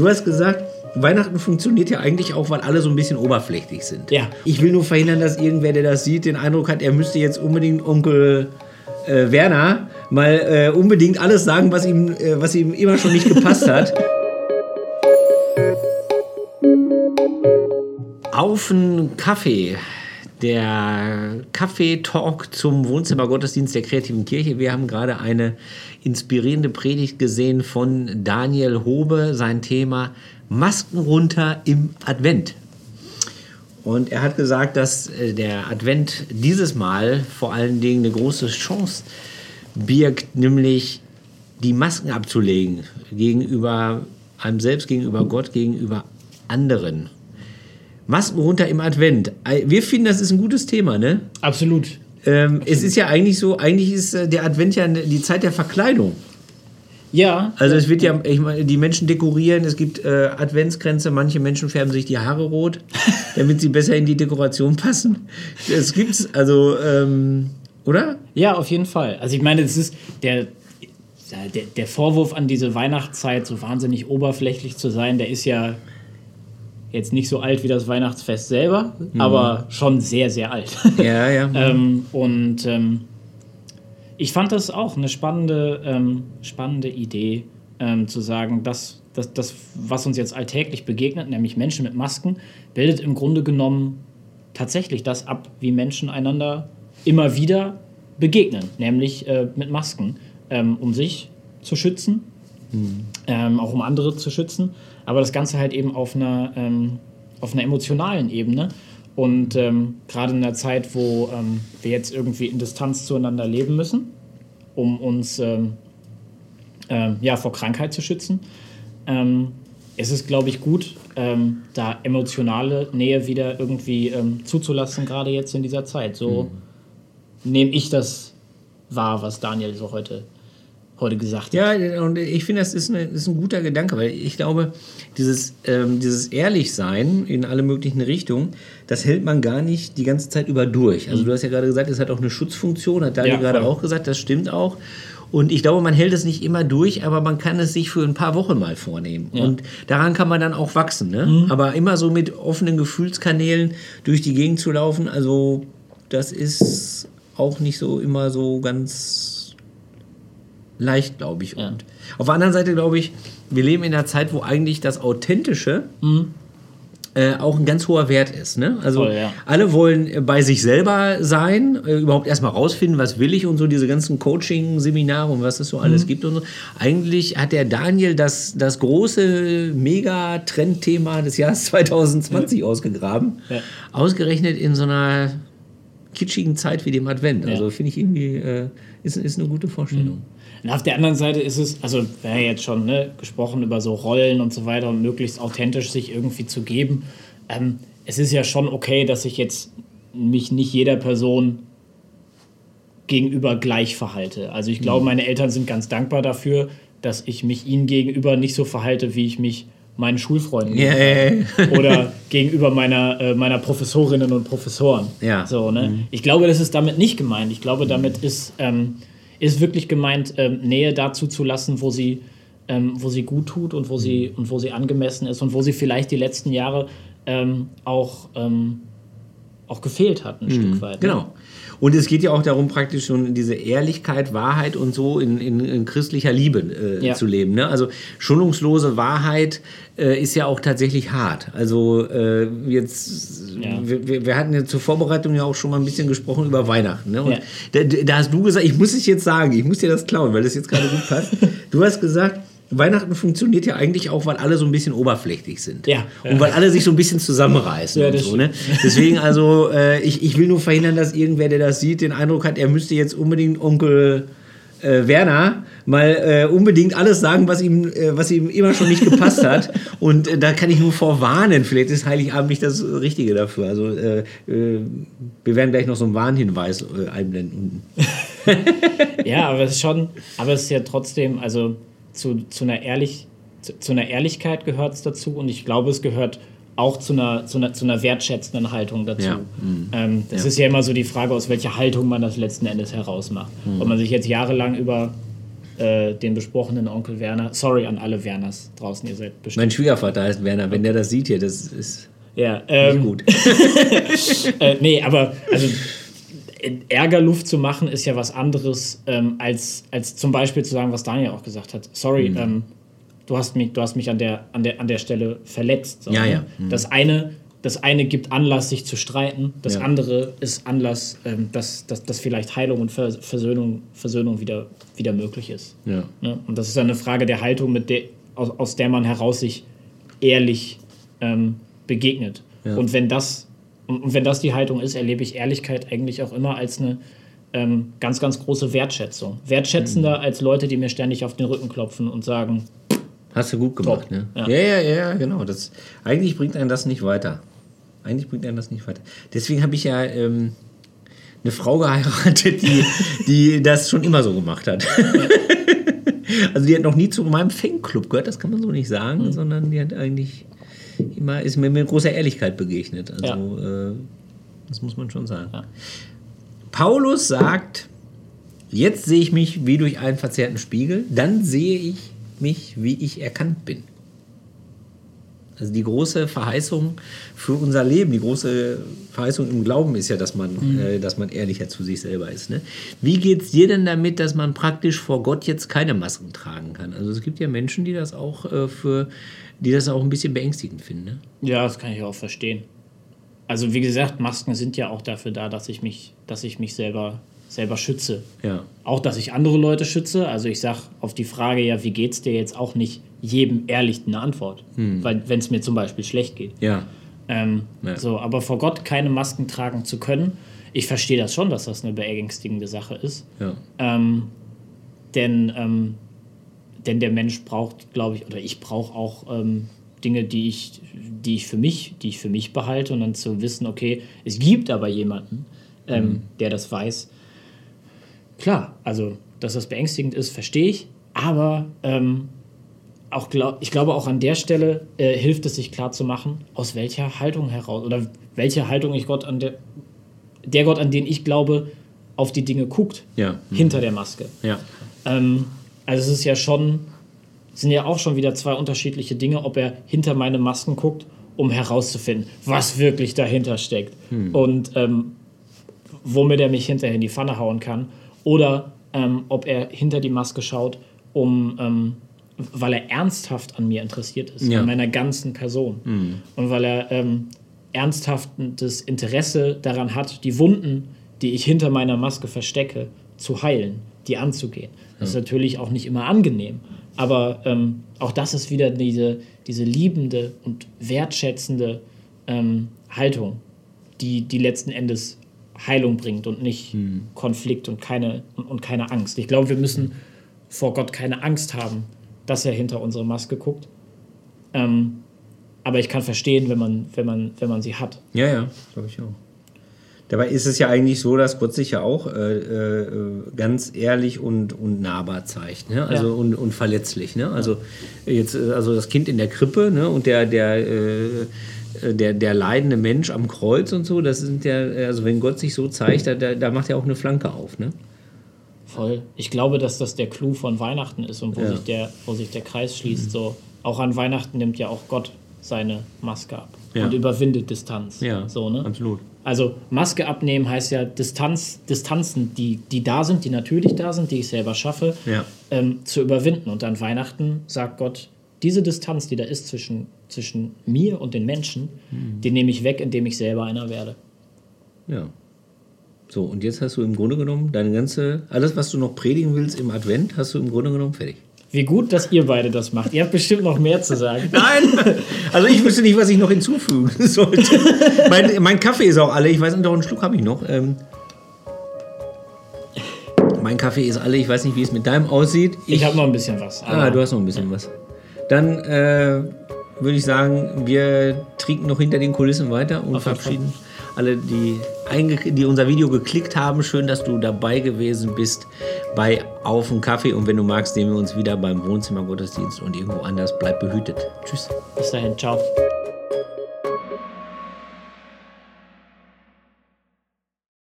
Du hast gesagt, Weihnachten funktioniert ja eigentlich auch, weil alle so ein bisschen oberflächlich sind. Ja. Ich will nur verhindern, dass irgendwer, der das sieht, den Eindruck hat, er müsste jetzt unbedingt Onkel äh, Werner mal äh, unbedingt alles sagen, was ihm, äh, was ihm immer schon nicht gepasst hat. Auf einen Kaffee. Der Kaffee-Talk zum Wohnzimmergottesdienst der kreativen Kirche. Wir haben gerade eine inspirierende Predigt gesehen von Daniel Hobe. Sein Thema Masken runter im Advent. Und er hat gesagt, dass äh, der Advent dieses Mal vor allen Dingen eine große Chance birgt, nämlich die Masken abzulegen gegenüber einem selbst, gegenüber Gott, gegenüber anderen. Masken runter im Advent. Wir finden, das ist ein gutes Thema, ne? Absolut. Ähm, es ist ja eigentlich so, eigentlich ist äh, der Advent ja die Zeit der Verkleidung. Ja. Also es wird ja, ich meine, die Menschen dekorieren, es gibt äh, Adventskränze, manche Menschen färben sich die Haare rot, damit sie besser in die Dekoration passen. Es gibt's, also, ähm, oder? Ja, auf jeden Fall. Also ich meine, es ist der, der, der Vorwurf an diese Weihnachtszeit, so wahnsinnig oberflächlich zu sein, der ist ja jetzt nicht so alt wie das Weihnachtsfest selber, mhm. aber schon sehr, sehr alt. Ja, ja. ähm, und ähm, ich fand das auch eine spannende, ähm, spannende Idee, ähm, zu sagen, dass das, das, was uns jetzt alltäglich begegnet, nämlich Menschen mit Masken, bildet im Grunde genommen tatsächlich das ab, wie Menschen einander immer wieder begegnen, nämlich äh, mit Masken, ähm, um sich zu schützen, mhm. ähm, auch um andere zu schützen, aber das Ganze halt eben auf einer, ähm, auf einer emotionalen Ebene. Und ähm, gerade in der Zeit, wo ähm, wir jetzt irgendwie in Distanz zueinander leben müssen, um uns ähm, ähm, ja, vor Krankheit zu schützen, ist es, glaube ich, gut, da emotionale Nähe wieder irgendwie zuzulassen, gerade jetzt in dieser Zeit. So mhm. nehme ich das wahr, was Daniel so heute heute gesagt ja, hat. Ja, und ich finde, das ist, eine, ist, ein guter Gedanke, weil ich glaube, dieses, ähm, dieses Ehrlichsein in alle möglichen Richtungen, das hält man gar nicht die ganze Zeit über durch. Also mhm. du hast ja gerade gesagt, es hat auch eine Schutzfunktion, hat Daniel ja, gerade auch gesagt, das stimmt auch. Und ich glaube, man hält es nicht immer durch, aber man kann es sich für ein paar Wochen mal vornehmen. Ja. Und daran kann man dann auch wachsen. Ne? Mhm. Aber immer so mit offenen Gefühlskanälen durch die Gegend zu laufen, also das ist auch nicht so immer so ganz leicht, glaube ich. Und auf der anderen Seite glaube ich, wir leben in einer Zeit, wo eigentlich das Authentische mhm. äh, auch ein ganz hoher Wert ist. Ne? Also Voll, ja. alle wollen bei sich selber sein, äh, überhaupt erstmal rausfinden, was will ich und so diese ganzen Coaching-Seminare und was es so alles mhm. gibt und so. Eigentlich hat der Daniel das, das große Mega-Trendthema des Jahres 2020 ausgegraben. Ja. Ausgerechnet in so einer kitschigen Zeit wie dem Advent. Also finde ich irgendwie, äh, ist, ist eine gute Vorstellung. Mhm. Und auf der anderen Seite ist es, also wir haben ja jetzt schon ne, gesprochen über so Rollen und so weiter und möglichst authentisch sich irgendwie zu geben. Ähm, es ist ja schon okay, dass ich jetzt mich nicht jeder Person gegenüber gleich verhalte. Also ich glaube, mhm. meine Eltern sind ganz dankbar dafür, dass ich mich ihnen gegenüber nicht so verhalte, wie ich mich meinen Schulfreunden yeah. oder gegenüber meiner, äh, meiner Professorinnen und Professoren. Ja. So, ne? Mhm. Ich glaube, das ist damit nicht gemeint. Ich glaube, damit ist ähm, ist wirklich gemeint, ähm, Nähe dazu zu lassen, wo sie, ähm, wo sie gut tut und wo sie, und wo sie angemessen ist und wo sie vielleicht die letzten Jahre ähm, auch, ähm, auch gefehlt hat, ein mhm, Stück weit. Ne? Genau. Und es geht ja auch darum, praktisch schon diese Ehrlichkeit, Wahrheit und so in, in, in christlicher Liebe äh, ja. zu leben. Ne? Also schonungslose Wahrheit äh, ist ja auch tatsächlich hart. Also äh, jetzt, ja. wir, wir, hatten ja zur Vorbereitung ja auch schon mal ein bisschen gesprochen über Weihnachten. Ne? Und ja. da, da, hast du gesagt, ich muss es jetzt sagen, ich muss dir das klauen, weil das jetzt gerade gut passt. Du hast gesagt, Weihnachten funktioniert ja eigentlich auch, weil alle so ein bisschen oberflächlich sind. Ja. Und weil alle sich so ein bisschen zusammenreißen ja, und so. Ne? Deswegen also, äh, ich, ich will nur verhindern, dass irgendwer, der das sieht, den Eindruck hat, er müsste jetzt unbedingt Onkel äh, Werner mal äh, unbedingt alles sagen, was ihm, äh, was ihm immer schon nicht gepasst hat. Und äh, da kann ich nur vorwarnen. Vielleicht ist Heiligabend nicht das Richtige dafür. Also äh, äh, wir werden gleich noch so einen Warnhinweis einblenden. ja, aber es ist schon, aber es ist ja trotzdem, also zu, zu, einer, Ehrlich, zu, zu einer Ehrlichkeit gehört es dazu und ich glaube, es gehört auch zu einer, zu einer, zu einer wertschätzenden Haltung dazu. Ja. Mhm. Ähm, das ja. ist ja immer so die Frage, aus welcher Haltung man das letzten Endes herausmacht. Mhm. Ob man sich jetzt jahrelang über äh, den besprochenen Onkel Werner. Sorry an alle Werners draußen, ihr seid bestimmt. Mein Schwiegervater heißt Werner. Wenn der das sieht hier, das ist Ja, ähm, nicht gut. äh, nee, aber also Ärgerluft zu machen ist ja was anderes, ähm, als, als zum Beispiel zu sagen, was Daniel auch gesagt hat. Sorry, Mhm. ähm, du hast mich, du hast mich an, der, an, der, an der Stelle verletzt. So, Ja, ne? ja. Mhm. Das, eine, das eine gibt Anlass, sich zu streiten. Das Ja. andere ist Anlass, ähm, dass, dass, dass vielleicht Heilung und Vers Versöhnung, Versöhnung wieder, wieder möglich ist. Ja. Ne? Und das ist eine Frage der Haltung, mit der, aus, aus der man heraus sich ehrlich ähm, begegnet. Ja. Und wenn das und, und wenn das die Haltung ist, erlebe ich Ehrlichkeit eigentlich auch immer als eine ähm, ganz, ganz große Wertschätzung. Wertschätzender Mhm. als Leute, die mir ständig auf den Rücken klopfen und sagen, Hast du gut gemacht, Top. ne? Ja. Ja. ja, ja, genau. Das, eigentlich bringt einen das nicht weiter. Eigentlich bringt einen das nicht weiter. Deswegen habe ich ja ähm, eine Frau geheiratet, die, die das schon immer so gemacht hat. also die hat noch nie zu meinem Fanclub gehört, das kann man so nicht sagen, Hm. sondern die hat eigentlich immer, ist mir mit großer Ehrlichkeit begegnet. Also äh, das muss man schon sagen. Ja. Paulus sagt, jetzt sehe ich mich wie durch einen verzerrten Spiegel, dann sehe ich mich, wie ich erkannt bin. Also die große Verheißung für unser Leben, die große Verheißung im Glauben ist ja, dass man, äh, dass man ehrlicher zu sich selber ist. Ne? Wie geht es dir denn damit, dass man praktisch vor Gott jetzt keine Masken tragen kann? Also es gibt ja Menschen, die das auch äh, für, die das auch ein bisschen beängstigend finden. Ne? ja, das kann ich auch verstehen. Also wie gesagt, Masken sind ja auch dafür da, dass ich mich, dass ich mich selber, selber schütze. Ja. Auch, dass ich andere Leute schütze. Also ich sage auf die Frage, ja, wie geht's dir jetzt auch nicht jedem ehrlich eine Antwort. Weil wenn es mir zum Beispiel schlecht geht. Ja. Ähm, Ja. so, aber vor Gott keine Masken tragen zu können, ich verstehe das schon, dass das eine beängstigende Sache ist. Ja. Ähm, denn, ähm, denn der Mensch braucht, glaube ich, oder ich brauche auch ähm, Dinge, die ich, die ich für mich, die ich für mich behalte und dann zu wissen, okay, es gibt aber jemanden, ähm, der das weiß. Klar, also dass das beängstigend ist, verstehe ich, aber ähm, auch glaub, ich glaube auch an der Stelle äh, hilft es sich klar zu machen, aus welcher Haltung heraus oder welche Haltung ich Gott an der der Gott, an den ich glaube, auf die Dinge guckt, Ja. hinter der Maske. Ja. Ähm, also es ist ja schon, sind ja auch schon wieder zwei unterschiedliche Dinge, ob er hinter meine Masken guckt, um herauszufinden, was wirklich dahinter steckt und ähm, womit er mich hinterher in die Pfanne hauen kann, oder ähm, ob er hinter die Maske schaut, um ähm, weil er ernsthaft an mir interessiert ist, Ja. an meiner ganzen Person und weil er ähm, ernsthaftes Interesse daran hat, die Wunden, die ich hinter meiner Maske verstecke, zu heilen, die anzugehen. Das ist natürlich auch nicht immer angenehm, aber ähm, auch das ist wieder diese, diese liebende und wertschätzende ähm, Haltung, die, die letzten Endes Heilung bringt und nicht Konflikt und keine, und, und keine Angst. Ich glaube, wir müssen vor Gott keine Angst haben, dass er hinter unsere Maske guckt. Ähm, aber ich kann verstehen, wenn man, wenn man, wenn man sie hat. Ja, ja, glaube ich auch. Dabei ist es ja eigentlich so, dass Gott sich ja auch äh, äh, ganz ehrlich und, und nahbar zeigt, ne? Also Ja. und, und verletzlich, ne? Also jetzt, äh, also das Kind in der Krippe, ne? Und der, der, äh, der, der leidende Mensch am Kreuz und so, das sind ja, also wenn Gott sich so zeigt, da, da, macht er auch eine Flanke auf, ne? Voll. Ich glaube, dass das der Clou von Weihnachten ist und wo, Ja. sich, der, wo sich der Kreis schließt. So, auch an Weihnachten nimmt ja auch Gott seine Maske ab Ja. und überwindet Distanz. Ja, so, ne? absolut. Also Maske abnehmen heißt ja Distanz, Distanzen, die, die da sind, die natürlich da sind, die ich selber schaffe, Ja. ähm, zu überwinden. Und an Weihnachten sagt Gott, diese Distanz, die da ist zwischen, zwischen mir und den Menschen, Mhm. die nehme ich weg, indem ich selber einer werde. Ja. So, und jetzt hast du im Grunde genommen deine ganze, alles, was du noch predigen willst im Advent, hast du im Grunde genommen fertig. Wie gut, dass ihr beide das macht. Ihr habt bestimmt noch mehr zu sagen. Nein! Also ich wüsste nicht, was ich noch hinzufügen sollte. mein, mein Kaffee ist auch alle. Ich weiß nicht, doch einen Schluck habe ich noch. Ähm, mein Kaffee ist alle. Ich weiß nicht, wie es mit deinem aussieht. Ich habe noch ein bisschen was. ah, du hast noch ein bisschen was. Dann äh, würde ich sagen, wir trinken noch hinter den Kulissen weiter und Auf verabschieden alle, die, die unser Video geklickt haben. Schön, dass du dabei gewesen bist bei Auf den Kaffee. Und wenn du magst, sehen wir uns wieder beim Wohnzimmer Gottesdienst und irgendwo anders. Bleib behütet. Tschüss. Bis dahin, ciao.